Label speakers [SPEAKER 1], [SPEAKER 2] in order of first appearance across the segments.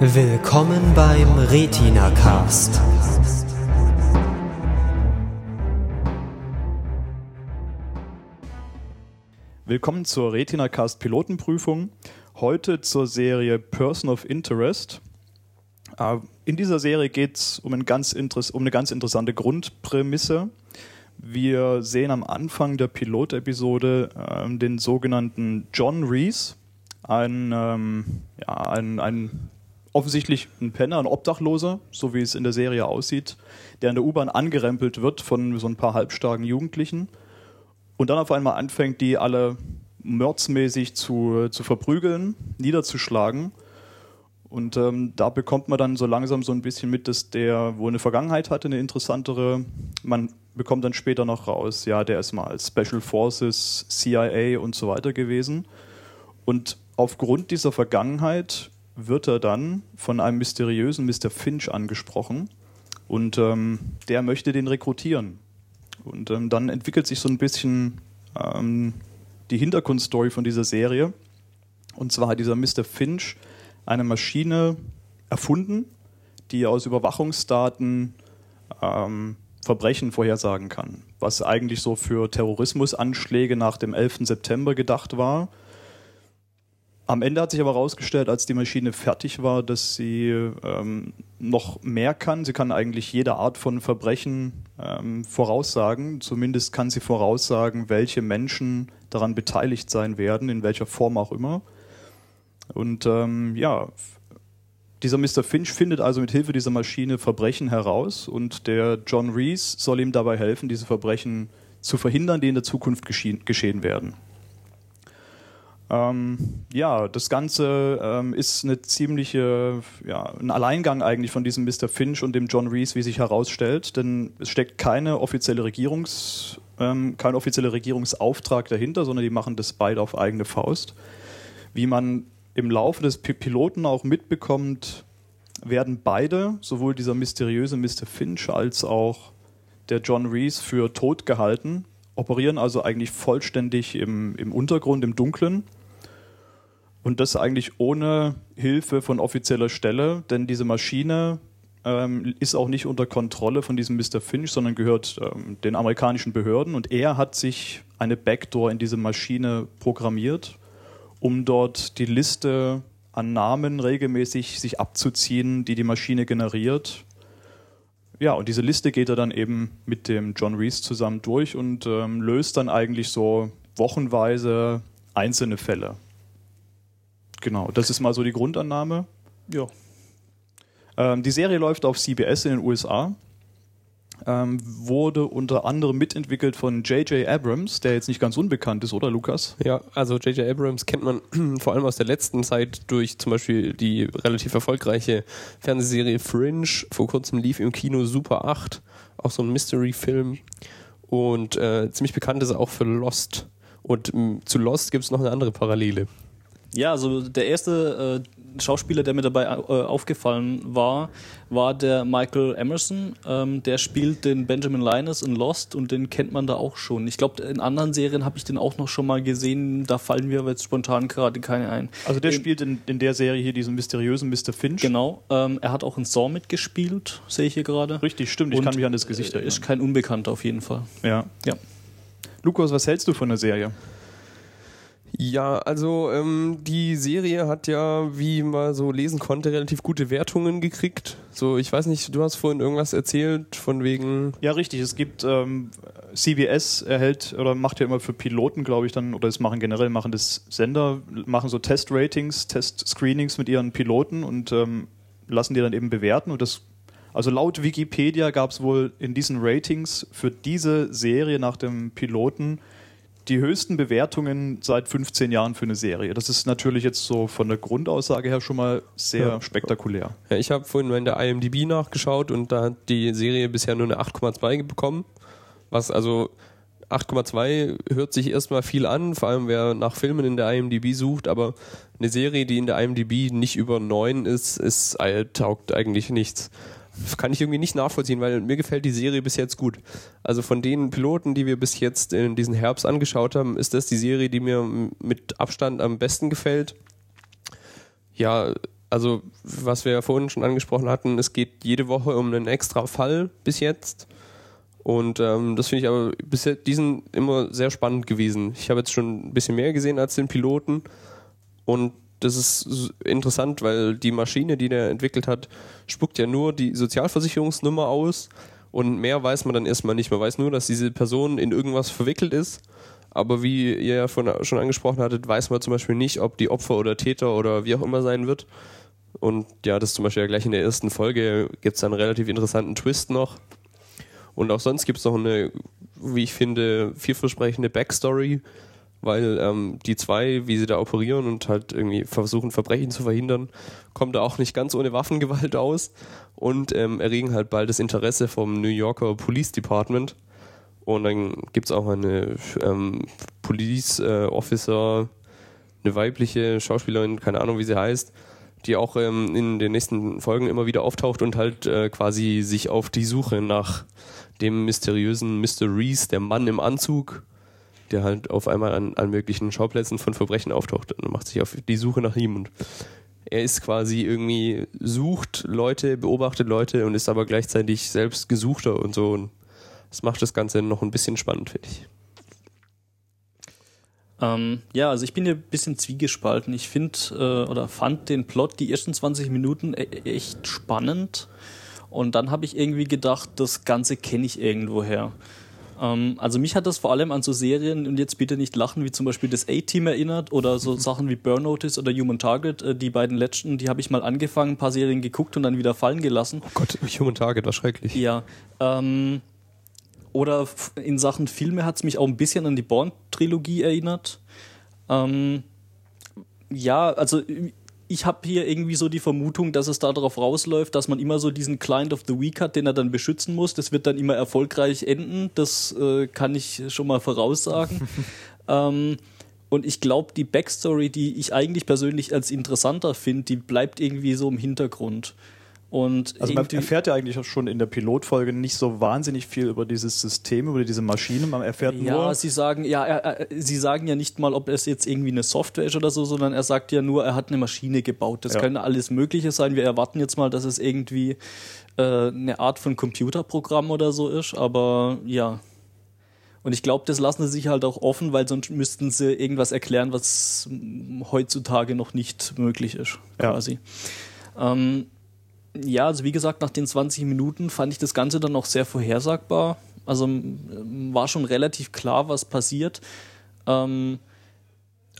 [SPEAKER 1] Willkommen beim Retina Cast.
[SPEAKER 2] Willkommen zur Retina Cast Pilotenprüfung. Heute zur Serie Person of Interest. Äh, in dieser Serie geht es um, ein um eine ganz interessante Grundprämisse. Wir sehen am Anfang der Pilotepisode äh, den sogenannten John Reese, ein, ähm, ja, ein, ein offensichtlich ein Penner, ein Obdachloser, so wie es in der Serie aussieht, der in der U-Bahn angerempelt wird von so ein paar halbstarken Jugendlichen und dann auf einmal anfängt, die alle mördsmäßig zu, zu verprügeln, niederzuschlagen. Und ähm, da bekommt man dann so langsam so ein bisschen mit, dass der wohl eine Vergangenheit hatte, eine interessantere. Man bekommt dann später noch raus, ja, der ist mal Special Forces, CIA und so weiter gewesen. Und aufgrund dieser Vergangenheit wird er dann von einem mysteriösen Mr. Finch angesprochen und ähm, der möchte den rekrutieren. Und ähm, dann entwickelt sich so ein bisschen ähm, die Hintergrundstory von dieser Serie. Und zwar hat dieser Mr. Finch eine Maschine erfunden, die aus Überwachungsdaten ähm, Verbrechen vorhersagen kann. Was eigentlich so für Terrorismusanschläge nach dem 11. September gedacht war am Ende hat sich aber herausgestellt, als die Maschine fertig war, dass sie ähm, noch mehr kann. Sie kann eigentlich jede Art von Verbrechen ähm, voraussagen. Zumindest kann sie voraussagen, welche Menschen daran beteiligt sein werden, in welcher Form auch immer. Und ähm, ja, dieser Mr. Finch findet also mit Hilfe dieser Maschine Verbrechen heraus und der John Reese soll ihm dabei helfen, diese Verbrechen zu verhindern, die in der Zukunft geschehen werden. Ähm, ja, das Ganze ähm, ist eine ziemliche, ja, ein Alleingang eigentlich von diesem Mr. Finch und dem John Reese, wie sich herausstellt, denn es steckt keine offizielle Regierungs, ähm, kein offizieller Regierungsauftrag dahinter, sondern die machen das beide auf eigene Faust. Wie man im Laufe des P Piloten auch mitbekommt, werden beide, sowohl dieser mysteriöse Mr. Finch als auch der John Reese, für tot gehalten operieren also eigentlich vollständig im, im Untergrund, im Dunklen. Und das eigentlich ohne Hilfe von offizieller Stelle, denn diese Maschine ähm, ist auch nicht unter Kontrolle von diesem Mr. Finch, sondern gehört ähm, den amerikanischen Behörden. Und er hat sich eine Backdoor in diese Maschine programmiert, um dort die Liste an Namen regelmäßig sich abzuziehen, die die Maschine generiert ja, und diese Liste geht er dann eben mit dem John Reese zusammen durch und ähm, löst dann eigentlich so wochenweise einzelne Fälle. Genau, das ist mal so die Grundannahme. Ja. Ähm, die Serie läuft auf CBS in den USA ähm, wurde unter anderem mitentwickelt von J.J. Abrams, der jetzt nicht ganz unbekannt ist, oder Lukas?
[SPEAKER 3] Ja, also J.J. Abrams kennt man vor allem aus der letzten Zeit durch zum Beispiel die relativ erfolgreiche Fernsehserie Fringe. Vor kurzem lief im Kino Super 8, auch so ein Mystery-Film. Und äh, ziemlich bekannt ist er auch für Lost. Und äh, zu Lost gibt es noch eine andere Parallele.
[SPEAKER 4] Ja, also der erste äh, Schauspieler, der mir dabei äh, aufgefallen war, war der Michael Emerson. Ähm, der spielt den Benjamin Linus in Lost und den kennt man da auch schon. Ich glaube, in anderen Serien habe ich den auch noch schon mal gesehen. Da fallen mir aber jetzt spontan gerade keine ein.
[SPEAKER 2] Also der ähm, spielt in, in der Serie hier diesen mysteriösen Mr. Finch.
[SPEAKER 4] Genau. Ähm, er hat auch in Saw mitgespielt, sehe ich hier gerade.
[SPEAKER 2] Richtig, stimmt. Ich und kann mich an das Gesicht
[SPEAKER 4] erinnern. Ist kein Unbekannter auf jeden Fall.
[SPEAKER 2] Ja. Ja. Lukas, was hältst du von der Serie?
[SPEAKER 3] Ja, also ähm, die Serie hat ja, wie man so lesen konnte, relativ gute Wertungen gekriegt. So, ich weiß nicht, du hast vorhin irgendwas erzählt von wegen.
[SPEAKER 2] Ja, richtig. Es gibt ähm, CBS erhält oder macht ja immer für Piloten, glaube ich, dann oder es machen generell machen das Sender machen so Test-Ratings, Test-Screenings mit ihren Piloten und ähm, lassen die dann eben bewerten und das also laut Wikipedia gab es wohl in diesen Ratings für diese Serie nach dem Piloten die höchsten Bewertungen seit 15 Jahren für eine Serie. Das ist natürlich jetzt so von der Grundaussage her schon mal sehr ja. spektakulär.
[SPEAKER 3] Ja, ich habe vorhin mal in der IMDb nachgeschaut und da hat die Serie bisher nur eine 8,2 bekommen. Was also 8,2 hört sich erstmal viel an, vor allem wer nach Filmen in der IMDb sucht, aber eine Serie, die in der IMDb nicht über 9 ist, ist taugt eigentlich nichts kann ich irgendwie nicht nachvollziehen, weil mir gefällt die Serie bis jetzt gut. Also von den Piloten, die wir bis jetzt in diesen Herbst angeschaut haben, ist das die Serie, die mir mit Abstand am besten gefällt. Ja, also was wir ja vorhin schon angesprochen hatten, es geht jede Woche um einen extra Fall bis jetzt. Und ähm, das finde ich aber bisher diesen immer sehr spannend gewesen. Ich habe jetzt schon ein bisschen mehr gesehen als den Piloten. Und das ist interessant, weil die Maschine, die der entwickelt hat, spuckt ja nur die Sozialversicherungsnummer aus. Und mehr weiß man dann erstmal nicht. Man weiß nur, dass diese Person in irgendwas verwickelt ist. Aber wie ihr ja schon angesprochen hattet, weiß man zum Beispiel nicht, ob die Opfer oder Täter oder wie auch immer sein wird. Und ja, das zum Beispiel ja gleich in der ersten Folge gibt es einen relativ interessanten Twist noch. Und auch sonst gibt es noch eine, wie ich finde, vielversprechende Backstory, weil ähm, die zwei, wie sie da operieren und halt irgendwie versuchen, Verbrechen zu verhindern, kommen da auch nicht ganz ohne Waffengewalt aus und ähm, erregen halt bald das Interesse vom New Yorker Police Department. Und dann gibt es auch eine ähm, Police äh, Officer, eine weibliche Schauspielerin, keine Ahnung, wie sie heißt, die auch ähm, in den nächsten Folgen immer wieder auftaucht und halt äh, quasi sich auf die Suche nach dem mysteriösen Mr. Reese, der Mann im Anzug, der halt auf einmal an, an möglichen Schauplätzen von Verbrechen auftaucht und macht sich auf die Suche nach ihm und er ist quasi irgendwie sucht Leute, beobachtet Leute und ist aber gleichzeitig selbst Gesuchter und so und das macht das Ganze noch ein bisschen spannend, finde ich.
[SPEAKER 4] Ähm, ja, also ich bin hier ein bisschen zwiegespalten. Ich finde äh, oder fand den Plot die ersten 20 Minuten e echt spannend. Und dann habe ich irgendwie gedacht, das Ganze kenne ich irgendwoher. Ähm, also mich hat das vor allem an so Serien, und jetzt bitte nicht lachen, wie zum Beispiel das A-Team erinnert oder so Sachen wie Burn Notice oder Human Target. Äh, die beiden letzten, die habe ich mal angefangen, ein paar Serien geguckt und dann wieder fallen gelassen.
[SPEAKER 3] Oh Gott, Human Target war schrecklich.
[SPEAKER 4] Ja. Ähm, oder in Sachen Filme hat es mich auch ein bisschen an die Bourne-Trilogie erinnert. Ähm, ja, also ich habe hier irgendwie so die Vermutung, dass es darauf rausläuft, dass man immer so diesen Client of the Week hat, den er dann beschützen muss. Das wird dann immer erfolgreich enden. Das äh, kann ich schon mal voraussagen. ähm, und ich glaube, die Backstory, die ich eigentlich persönlich als interessanter finde, die bleibt irgendwie so im Hintergrund. Und
[SPEAKER 2] Also man erfährt ja eigentlich auch schon in der Pilotfolge nicht so wahnsinnig viel über dieses System, über diese Maschine. Man erfährt
[SPEAKER 4] Ja,
[SPEAKER 2] nur,
[SPEAKER 4] sie sagen, ja, er, er, sie sagen ja nicht mal, ob es jetzt irgendwie eine Software ist oder so, sondern er sagt ja nur, er hat eine Maschine gebaut. Das
[SPEAKER 2] Ja.
[SPEAKER 4] kann alles Mögliche sein. Wir erwarten jetzt mal, dass es irgendwie äh, eine Art von Computerprogramm oder so ist, aber ja. Und ich glaube, das lassen sie sich halt auch offen, weil sonst müssten sie irgendwas erklären, was heutzutage noch nicht möglich ist,
[SPEAKER 2] Ja.
[SPEAKER 4] quasi. Ähm, ja, also wie gesagt, nach den 20 Minuten fand ich das Ganze dann auch sehr vorhersagbar. Also ähm, war schon relativ klar, was passiert. Ähm,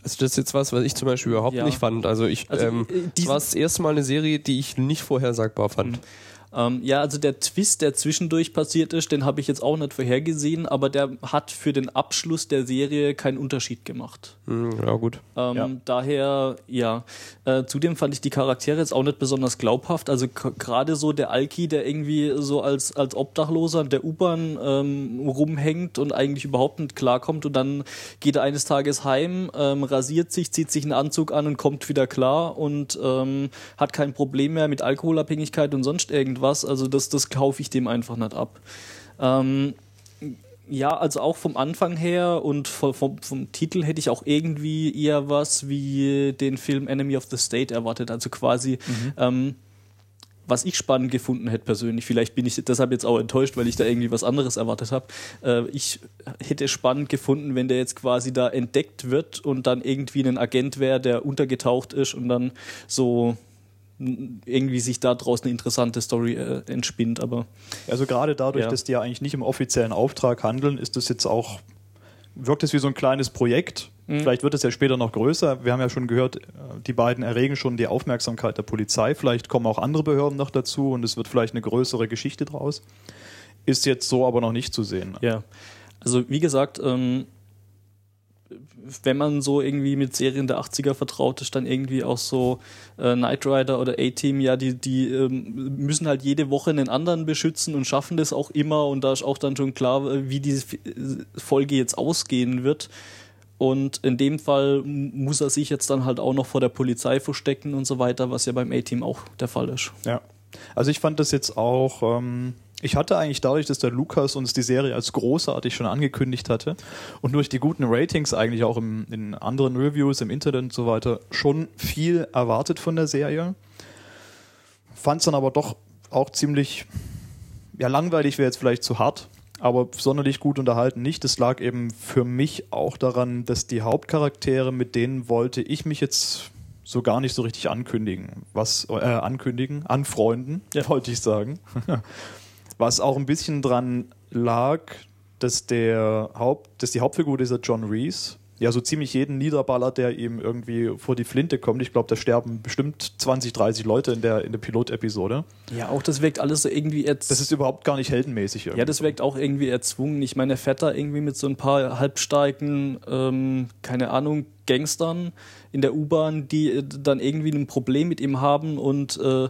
[SPEAKER 3] Also das ist jetzt was, was ich zum Beispiel überhaupt
[SPEAKER 4] Ja.
[SPEAKER 3] nicht fand. Also ich,
[SPEAKER 4] Also,
[SPEAKER 3] ähm,
[SPEAKER 4] äh,
[SPEAKER 3] das war das erste Mal eine Serie, die ich nicht vorhersagbar fand.
[SPEAKER 4] Ähm, ja, also der Twist, der zwischendurch passiert ist, den habe ich jetzt auch nicht vorhergesehen, aber der hat für den Abschluss der Serie keinen Unterschied gemacht.
[SPEAKER 3] Hm, ja gut.
[SPEAKER 4] Ähm,
[SPEAKER 2] Ja.
[SPEAKER 4] Daher, ja. Äh, zudem fand ich die Charaktere jetzt auch nicht besonders glaubhaft. Also gerade so der Alki, der irgendwie so als, als Obdachloser in der U-Bahn ähm, rumhängt und eigentlich überhaupt nicht klarkommt und dann geht er eines Tages heim, ähm, rasiert sich, zieht sich einen Anzug an und kommt wieder klar und ähm, hat kein Problem mehr mit Alkoholabhängigkeit und sonst irgendwas. Also das, das kaufe ich dem einfach nicht ab. Ähm, ja, also auch vom Anfang her und vom, vom, vom Titel hätte ich auch irgendwie eher was wie den Film Enemy of the State erwartet. Also quasi, ähm, was ich spannend gefunden hätte persönlich, vielleicht bin ich deshalb jetzt auch enttäuscht, weil ich da irgendwie was anderes erwartet habe. Äh, ich hätte spannend gefunden, wenn der jetzt quasi da entdeckt wird und dann irgendwie ein Agent wäre, der untergetaucht ist und dann so irgendwie sich da draußen eine interessante Story äh, entspinnt, aber
[SPEAKER 2] also gerade dadurch,
[SPEAKER 4] Ja.
[SPEAKER 2] dass die ja eigentlich nicht im offiziellen Auftrag handeln, ist das jetzt auch, wirkt es wie so ein kleines Projekt.
[SPEAKER 4] Mhm.
[SPEAKER 2] Vielleicht wird es ja später noch größer. Wir haben ja schon gehört, äh, die beiden erregen schon die Aufmerksamkeit der Polizei. Vielleicht kommen auch andere Behörden noch dazu und es wird vielleicht eine größere Geschichte draus. Ist jetzt so aber noch nicht zu sehen.
[SPEAKER 4] Ja, also wie gesagt, ähm, wenn man so irgendwie mit Serien der 80er vertraut ist, dann irgendwie auch so äh, Knight Rider oder A-Team, ja, die, die ähm, müssen halt jede Woche einen anderen beschützen und schaffen das auch immer und da ist auch dann schon klar, äh, wie diese äh, Folge jetzt ausgehen wird. Und in dem Fall muss er sich jetzt dann halt auch noch vor der Polizei verstecken und so weiter, was ja beim A-Team auch der Fall ist.
[SPEAKER 2] Ja. Also ich fand das jetzt auch, ähm, ich hatte eigentlich dadurch, dass der Lukas uns die Serie als großartig schon angekündigt hatte und durch die guten Ratings eigentlich auch im, in anderen Reviews im Internet und so weiter schon viel erwartet von der Serie. fand es dann aber doch auch ziemlich, ja, langweilig wäre jetzt vielleicht zu hart, aber sonderlich gut unterhalten nicht. Das lag eben für mich auch daran, dass die Hauptcharaktere, mit denen wollte ich mich jetzt so gar nicht so richtig ankündigen. Was, äh, ankündigen, anfreunden, wollte ich sagen. Was auch ein bisschen dran lag, dass der Haupt, dass die Hauptfigur dieser John Reese ja so ziemlich jeden niederballert, der ihm irgendwie vor die Flinte kommt. Ich glaube, da sterben bestimmt 20, 30 Leute in der, in der Pilotepisode.
[SPEAKER 4] Ja, auch das wirkt alles so irgendwie jetzt.
[SPEAKER 2] Das ist überhaupt gar nicht heldenmäßig.
[SPEAKER 4] Ja, das wirkt auch irgendwie erzwungen. Ich meine, er fährt da irgendwie mit so ein paar halbstarken, ähm, keine Ahnung, Gangstern in der U-Bahn, die äh, dann irgendwie ein Problem mit ihm haben und äh,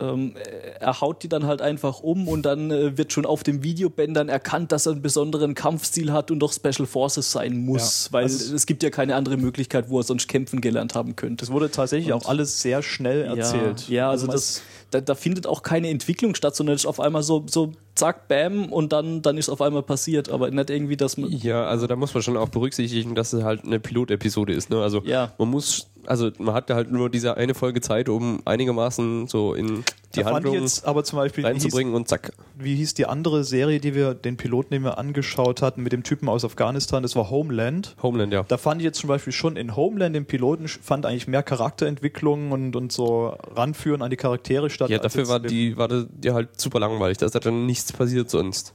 [SPEAKER 4] ähm, er haut die dann halt einfach um und dann äh, wird schon auf dem Videobändern erkannt, dass er einen besonderen Kampfstil hat und doch Special Forces sein muss,
[SPEAKER 2] Ja,
[SPEAKER 4] weil
[SPEAKER 2] also-
[SPEAKER 4] es gibt ja keine andere Möglichkeit, wo er sonst kämpfen gelernt haben könnte.
[SPEAKER 2] Das wurde tatsächlich
[SPEAKER 4] Und-
[SPEAKER 2] auch alles sehr schnell erzählt.
[SPEAKER 4] Ja, ja also,
[SPEAKER 2] man-
[SPEAKER 4] das, da, da findet auch keine Entwicklung statt, sondern es ist auf einmal so, so zack, bam und dann, dann ist auf einmal passiert, aber nicht irgendwie, dass man.
[SPEAKER 3] Ja, also da muss man schon auch berücksichtigen, dass es halt eine Pilotepisode ist. Ne? Also
[SPEAKER 4] Ja.
[SPEAKER 3] man muss, also man hat halt nur diese eine Folge Zeit, um einigermaßen so in die
[SPEAKER 2] da fand ich
[SPEAKER 3] Handlung
[SPEAKER 2] jetzt aber zum Beispiel, wie hieß,
[SPEAKER 3] reinzubringen und zack.
[SPEAKER 2] wie hieß die andere Serie, die wir, den Piloten, den wir angeschaut hatten, mit dem Typen aus Afghanistan, das war Homeland.
[SPEAKER 3] Homeland, ja.
[SPEAKER 2] Da fand ich jetzt zum Beispiel schon in Homeland, den Piloten, fand eigentlich mehr Charakterentwicklung und, und so ranführen an die Charaktere statt.
[SPEAKER 3] Ja, dafür war die, war die halt super langweilig. Da ist halt dann nichts passiert sonst.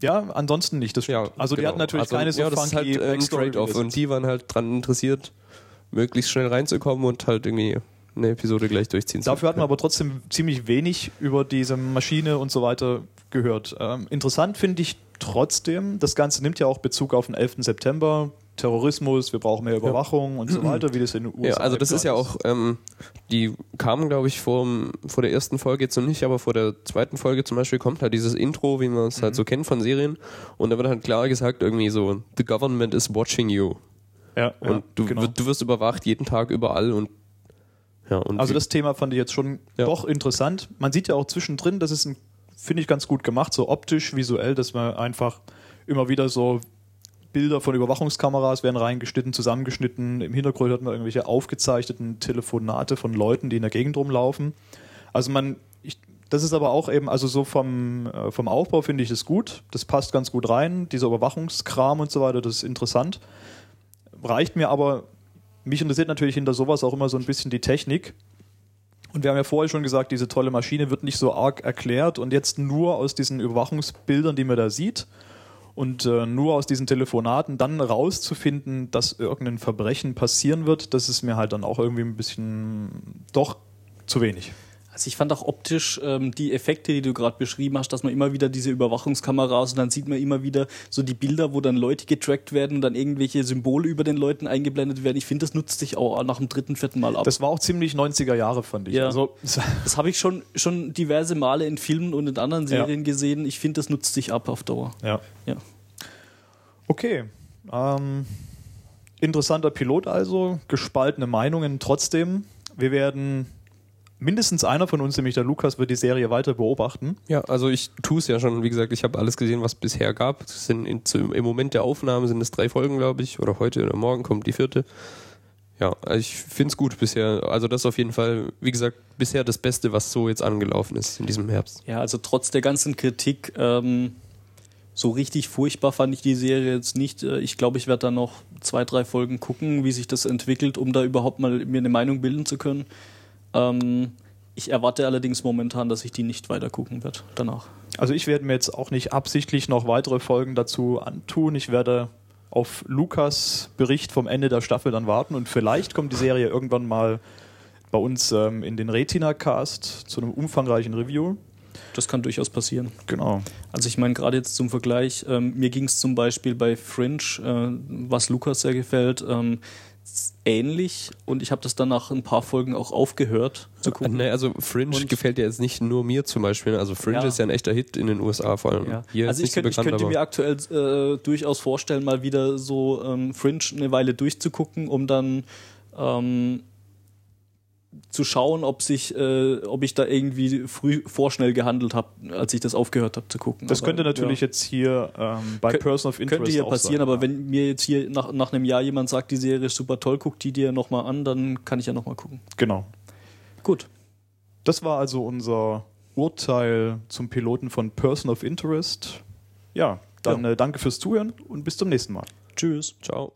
[SPEAKER 2] Ja, ansonsten nicht. Das stimmt. also die
[SPEAKER 3] genau.
[SPEAKER 2] hatten natürlich
[SPEAKER 3] Also,
[SPEAKER 2] keine so
[SPEAKER 3] ja, das ist
[SPEAKER 2] funky
[SPEAKER 3] halt äh, ein
[SPEAKER 2] Backstory,
[SPEAKER 3] Trade-off und die waren halt dran interessiert, möglichst schnell reinzukommen und halt irgendwie eine Episode gleich durchziehen zu
[SPEAKER 2] Dafür hat man aber trotzdem ziemlich wenig über diese Maschine und so weiter gehört. Ähm, interessant finde ich trotzdem, das Ganze nimmt ja auch Bezug auf den 11. September, Terrorismus, wir brauchen mehr Überwachung und so weiter, wie das in den USA
[SPEAKER 3] Ja, also das ist ja auch, ähm, die kamen, glaube ich, vor, vor der ersten Folge jetzt noch nicht, aber vor der zweiten Folge zum Beispiel kommt halt dieses Intro, wie man es
[SPEAKER 2] Mhm.
[SPEAKER 3] halt so kennt von Serien. Und da wird halt klar gesagt, irgendwie so, the government is watching you.
[SPEAKER 2] Ja,
[SPEAKER 3] Und
[SPEAKER 2] ja,
[SPEAKER 3] du,
[SPEAKER 2] genau.
[SPEAKER 3] du wirst überwacht jeden Tag überall und ja, und
[SPEAKER 2] Also das Thema fand ich jetzt schon
[SPEAKER 3] Ja.
[SPEAKER 2] doch interessant. Man sieht ja auch zwischendrin, das ist ein, finde ich ganz gut gemacht, so optisch, visuell, dass man einfach immer wieder so Bilder von Überwachungskameras werden reingeschnitten, zusammengeschnitten. Im Hintergrund hört man irgendwelche aufgezeichneten Telefonate von Leuten, die in der Gegend rumlaufen. Also man, ich, das ist aber auch eben, also so vom, äh, vom Aufbau finde ich das gut. Das passt ganz gut rein. Dieser Überwachungskram und so weiter, das ist interessant. Reicht mir aber, mich interessiert natürlich hinter sowas auch immer so ein bisschen die Technik. Und wir haben ja vorher schon gesagt, diese tolle Maschine wird nicht so arg erklärt und jetzt nur aus diesen Überwachungsbildern, die man da sieht und äh, nur aus diesen Telefonaten dann rauszufinden, dass irgendein Verbrechen passieren wird, das ist mir halt dann auch irgendwie ein bisschen doch zu wenig.
[SPEAKER 4] Also ich fand auch optisch ähm, die Effekte, die du gerade beschrieben hast, dass man immer wieder diese Überwachungskameras und dann sieht man immer wieder so die Bilder, wo dann Leute getrackt werden und dann irgendwelche Symbole über den Leuten eingeblendet werden. Ich finde, das nutzt sich auch nach dem dritten, vierten Mal ab.
[SPEAKER 2] Das war auch ziemlich 90er Jahre, fand ich.
[SPEAKER 4] Ja.
[SPEAKER 2] Also,
[SPEAKER 4] Das habe ich schon, schon diverse Male in Filmen und in anderen
[SPEAKER 2] Ja.
[SPEAKER 4] Serien gesehen. Ich finde, das nutzt sich ab auf Dauer.
[SPEAKER 2] ja.
[SPEAKER 4] Ja.
[SPEAKER 2] Okay. Ähm, interessanter Pilot also, gespaltene Meinungen trotzdem. Wir werden, mindestens einer von uns, nämlich der Lukas, wird die Serie weiter beobachten.
[SPEAKER 3] Ja, also ich tue es ja schon, wie gesagt, ich habe alles gesehen, was es bisher gab. Es sind in, zu, Im Moment der Aufnahme sind es drei Folgen, glaube ich, oder heute oder morgen kommt die vierte. Ja, also ich finde es gut bisher. Also das ist auf jeden Fall, wie gesagt, bisher das Beste, was so jetzt angelaufen ist in diesem Herbst.
[SPEAKER 4] Ja, also trotz der ganzen Kritik, ähm, so richtig furchtbar fand ich die Serie jetzt nicht. Äh, Ich glaube, ich werde da noch zwei, drei Folgen gucken, wie sich das entwickelt, um da überhaupt mal mir eine Meinung bilden zu können. Ähm, ich erwarte allerdings momentan, dass ich die nicht weiter gucken werde danach.
[SPEAKER 2] Also ich werde mir jetzt auch nicht absichtlich noch weitere Folgen dazu antun. Ich werde auf Lukas Bericht vom Ende der Staffel dann warten und vielleicht kommt die Serie irgendwann mal bei uns ähm, in den Retina-Cast zu einem umfangreichen Review.
[SPEAKER 4] Das kann durchaus passieren.
[SPEAKER 2] Genau.
[SPEAKER 4] Also ich meine, gerade jetzt zum Vergleich, ähm, mir ging es zum Beispiel bei Fringe, äh, was Lukas sehr gefällt, ähm, ähnlich und ich habe das dann nach ein paar Folgen auch aufgehört zu gucken.
[SPEAKER 3] Ne, also Fringe
[SPEAKER 4] Und-
[SPEAKER 3] gefällt ja jetzt nicht nur mir zum Beispiel. Also Fringe
[SPEAKER 4] Ja.
[SPEAKER 3] ist ja ein echter Hit in den USA vor allem.
[SPEAKER 4] Ja.
[SPEAKER 3] Hier
[SPEAKER 4] Also ich könnte,
[SPEAKER 3] so
[SPEAKER 4] ich
[SPEAKER 3] bekannt,
[SPEAKER 4] könnte mir aktuell äh, durchaus vorstellen, mal wieder so ähm, Fringe eine Weile durchzugucken, um dann ähm, zu schauen, ob sich, äh, ob ich da irgendwie früh vorschnell gehandelt habe, als ich das aufgehört habe zu gucken.
[SPEAKER 2] Das
[SPEAKER 4] Aber,
[SPEAKER 2] könnte natürlich
[SPEAKER 4] ja.
[SPEAKER 2] jetzt hier ähm, bei
[SPEAKER 4] Kö-
[SPEAKER 2] Person of Interest
[SPEAKER 4] könnte hier
[SPEAKER 2] auch
[SPEAKER 4] passieren,
[SPEAKER 2] sein,
[SPEAKER 4] aber
[SPEAKER 2] ja.
[SPEAKER 4] wenn mir jetzt hier nach, nach einem Jahr jemand sagt, die Serie ist super toll, guck die dir nochmal an, dann kann ich ja nochmal gucken.
[SPEAKER 2] Genau.
[SPEAKER 4] Gut.
[SPEAKER 2] Das war also unser Urteil zum Piloten von Person of Interest. Ja, dann
[SPEAKER 4] Ja.
[SPEAKER 2] Äh, danke fürs Zuhören und bis zum nächsten Mal.
[SPEAKER 4] Tschüss.
[SPEAKER 3] Ciao.